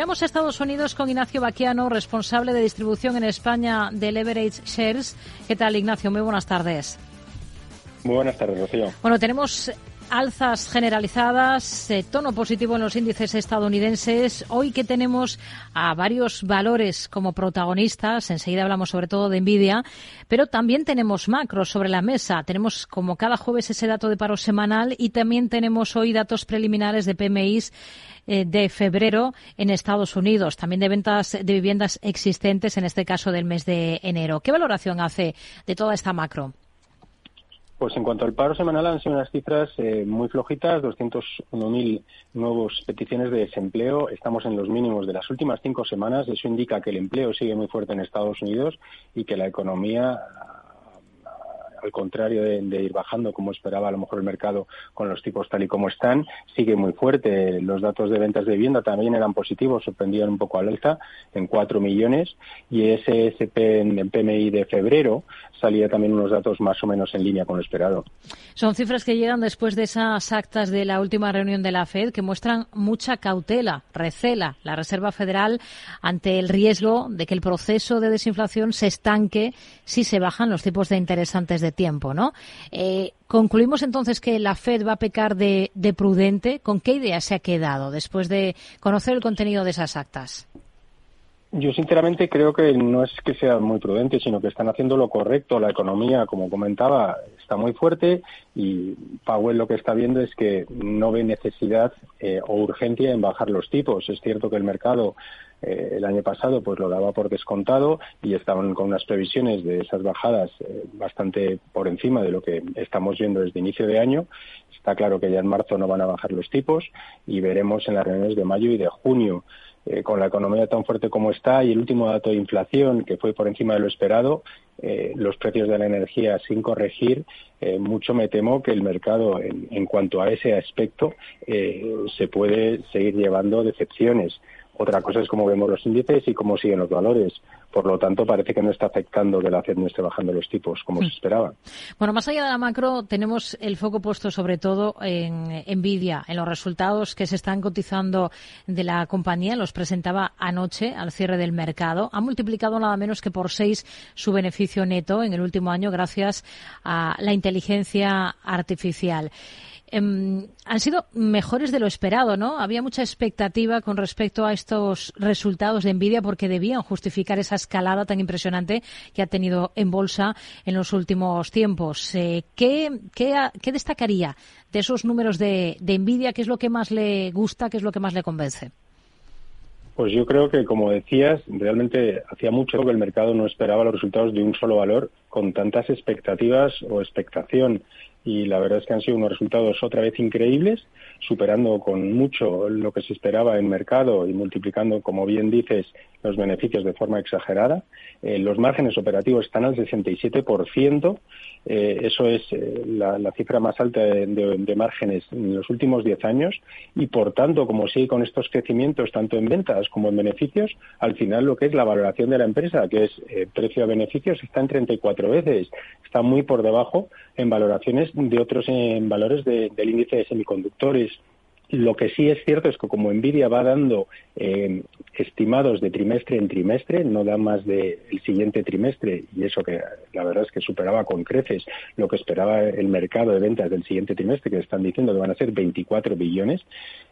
Vamos a Estados Unidos con Ignacio Baquiano, responsable de distribución en España de Leverage Shares. ¿Qué tal, Ignacio? Muy buenas tardes. Muy buenas tardes, Rocío. Bueno, tenemos alzas generalizadas, eh, tono positivo en los índices estadounidenses. Hoy que tenemos a varios valores como protagonistas, enseguida hablamos sobre todo de Nvidia, pero también tenemos macros sobre la mesa. Tenemos como cada jueves ese dato de paro semanal y también tenemos hoy datos preliminares de PMIs eh, de febrero en Estados Unidos, también de ventas de viviendas existentes, en este caso del mes de enero. ¿Qué valoración hace de toda esta macro? Pues en cuanto al paro semanal han sido unas cifras eh, muy flojitas, 201.000 nuevos peticiones de desempleo. Estamos en los mínimos de las últimas cinco semanas. Eso indica que el empleo sigue muy fuerte en Estados Unidos y que la economía al contrario de, ir bajando como esperaba a lo mejor el mercado con los tipos tal y como están, sigue muy fuerte. Los datos de ventas de vivienda también eran positivos, sorprendían un poco al alza en 4 millones y ese SP en PMI de febrero salía también unos datos más o menos en línea con lo esperado. Son cifras que llegan después de esas actas de la última reunión de la Fed que muestran mucha cautela, recela la Reserva Federal ante el riesgo de que el proceso de desinflación se estanque si se bajan los tipos de interés antes de tiempo, ¿no? Eh, concluimos entonces que la Fed va a pecar de, de prudente. ¿Con qué idea se ha quedado después de conocer el contenido de esas actas? Yo sinceramente creo que no es que sea muy prudente, sino que están haciendo lo correcto. La economía, como comentaba, está muy fuerte y Powell lo que está viendo es que no ve necesidad eh, o urgencia en bajar los tipos. Es cierto que el mercado eh, el año pasado pues lo daba por descontado y estaban con unas previsiones de esas bajadas eh, bastante por encima de lo que estamos viendo desde inicio de año. Está claro que ya en marzo no van a bajar los tipos y veremos en las reuniones de mayo y de junio eh, con la economía tan fuerte como está y el último dato de inflación que fue por encima de lo esperado, eh, los precios de la energía sin corregir, eh, mucho me temo que el mercado en, cuanto a ese aspecto se puede seguir llevando decepciones. Otra cosa es cómo vemos los índices y cómo siguen los valores. Por lo tanto, parece que no está afectando que la FED no esté bajando los tipos como se hmm. esperaba. Bueno, más allá de la macro, tenemos el foco puesto sobre todo en Nvidia, en los resultados que se están cotizando de la compañía. Los presentaba anoche al cierre del mercado. Ha multiplicado nada menos que por seis su beneficio neto en el último año gracias a la inteligencia artificial. Han sido mejores de lo esperado, ¿no? Había mucha expectativa con respecto a estos resultados de Nvidia porque debían justificar esa escalada tan impresionante que ha tenido en bolsa en los últimos tiempos. Eh, ¿qué, destacaría de esos números de, de Nvidia? ¿Qué es lo que más le gusta? ¿Qué es lo que más le convence? Pues yo creo que, como decías, realmente hacía mucho que el mercado no esperaba los resultados de un solo valor con tantas expectativas o expectación y la verdad es que han sido unos resultados otra vez increíbles, superando con mucho lo que se esperaba en mercado y multiplicando, como bien dices, los beneficios de forma exagerada. Eh, los márgenes operativos están al 67%, eh, eso es eh, la, cifra más alta de, márgenes en los últimos 10 años. Y, por tanto, como sigue con estos crecimientos tanto en ventas como en beneficios, al final lo que es la valoración de la empresa, que es precio a beneficios, está en 34 veces, está muy por debajo en valoraciones de otros en valores del índice de semiconductores lo que sí es cierto es que como Nvidia va dando eh, estimados de trimestre en trimestre, no da más del siguiente trimestre, y eso que la verdad es que superaba con creces lo que esperaba el mercado de ventas del siguiente trimestre, que están diciendo que van a ser 24 billones,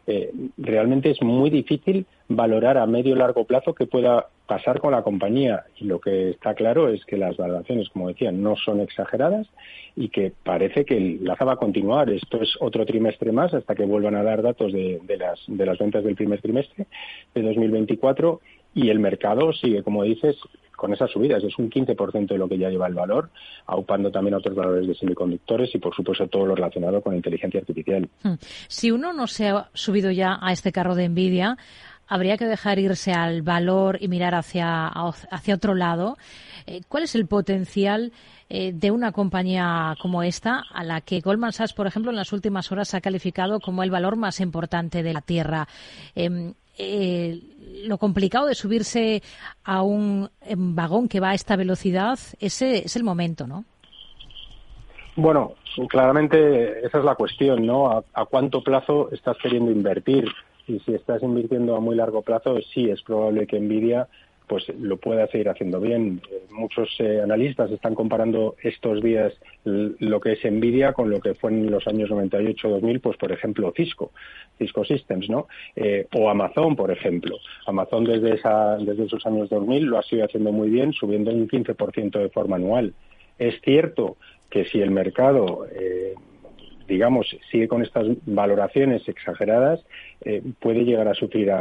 eh, realmente es muy difícil valorar a medio largo plazo qué pueda pasar con la compañía. Y lo que está claro es que las valoraciones, como decía, no son exageradas y que parece que la va a continuar. Esto es otro trimestre más hasta que vuelvan a dar datos de, las, de las ventas del primer trimestre de 2024 y el mercado sigue, como dices, con esas subidas. Es un 15% de lo que ya lleva el valor, aupando también otros valores de semiconductores y, por supuesto, todo lo relacionado con inteligencia artificial. Hmm. Si uno no se ha subido ya a este carro de Nvidia, habría que dejar irse al valor y mirar hacia, hacia otro lado. Eh, ¿Cuál es el potencial eh, de una compañía como esta, a la que Goldman Sachs, por ejemplo, en las últimas horas ha calificado como el valor más importante de la Tierra? Em, eh, lo complicado de subirse a un em, vagón que va a esta velocidad, ese es el momento, ¿no? Bueno, claramente esa es la cuestión, ¿no? ¿A, cuánto plazo estás queriendo invertir? Y si estás invirtiendo a muy largo plazo, sí es probable que Nvidia pues lo pueda seguir haciendo bien. Eh, muchos eh, analistas están comparando estos días lo que es Nvidia con lo que fue en los años 98-2000, pues por ejemplo Cisco, Cisco Systems, ¿no? Eh, o Amazon, por ejemplo. Amazon desde, esa, desde esos años 2000 lo ha seguido haciendo muy bien, subiendo un 15% de forma anual. Es cierto que si el mercado digamos, sigue con estas valoraciones exageradas, eh, puede llegar a sufrir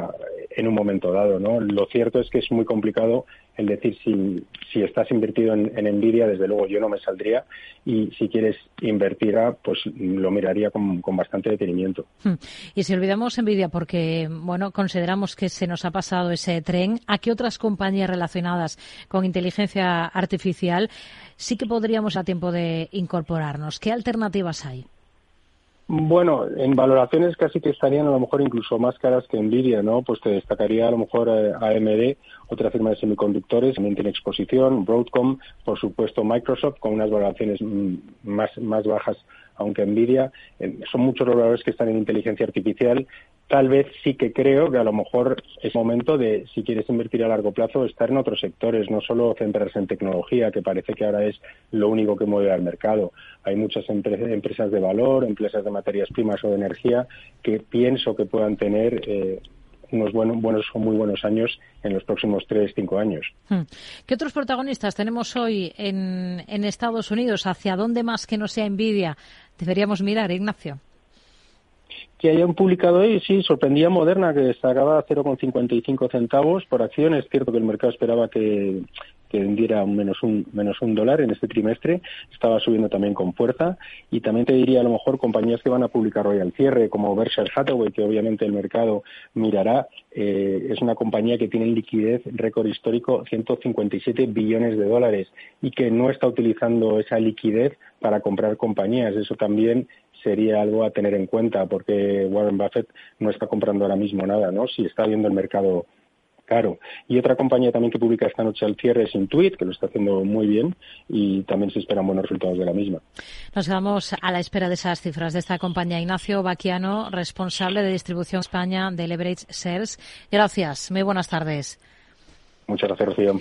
en un momento dado, ¿no? Lo cierto es que es muy complicado el decir si, si estás invertido en, en Nvidia, desde luego yo no me saldría y si quieres invertir, pues lo miraría con, con bastante detenimiento. Hmm. Y si olvidamos Nvidia porque, bueno, consideramos que se nos ha pasado ese tren, ¿a qué otras compañías relacionadas con inteligencia artificial sí que podríamos a tiempo de incorporarnos? ¿Qué alternativas hay? Bueno, en valoraciones casi que estarían a lo mejor incluso más caras que Nvidia, ¿no? Pues te destacaría a lo mejor eh, AMD, otra firma de semiconductores, también tiene exposición, Broadcom, por supuesto Microsoft, con unas valoraciones mm, más, más bajas aunque Nvidia, eh, son muchos los valores que están en inteligencia artificial. Tal vez sí que creo que a lo mejor es momento de, si quieres invertir a largo plazo, estar en otros sectores, no solo centrarse en tecnología, que parece que ahora es lo único que mueve al mercado. Hay muchas empresas de valor, empresas de materias primas o de energía que pienso que puedan tener eh, unos buenos, buenos o muy buenos años en los próximos tres, cinco años. Hmm. ¿Qué otros protagonistas tenemos hoy en, en Estados Unidos? ¿Hacia dónde más que no sea envidia deberíamos mirar, Ignacio? Que hayan publicado hoy, sí, sorprendía Moderna, que sacaba 0,55 centavos por acción. Es cierto que el mercado esperaba que, vendiera menos un, menos un dólar en este trimestre. Estaba subiendo también con fuerza. Y también te diría, a lo mejor, compañías que van a publicar hoy al cierre, como Berkshire Hathaway, que obviamente el mercado mirará. Eh, es una compañía que tiene liquidez récord histórico 157 billones de dólares y que no está utilizando esa liquidez para comprar compañías. Eso también sería algo a tener en cuenta porque Warren Buffett no está comprando ahora mismo nada, ¿no? Si está viendo el mercado caro. Y otra compañía también que publica esta noche al cierre es Intuit, que lo está haciendo muy bien y también se esperan buenos resultados de la misma. Nos quedamos a la espera de esas cifras de esta compañía. Ignacio Baquiano, responsable de distribución España de Leverage Shares. Gracias. Muy buenas tardes. Muchas gracias, Rocío.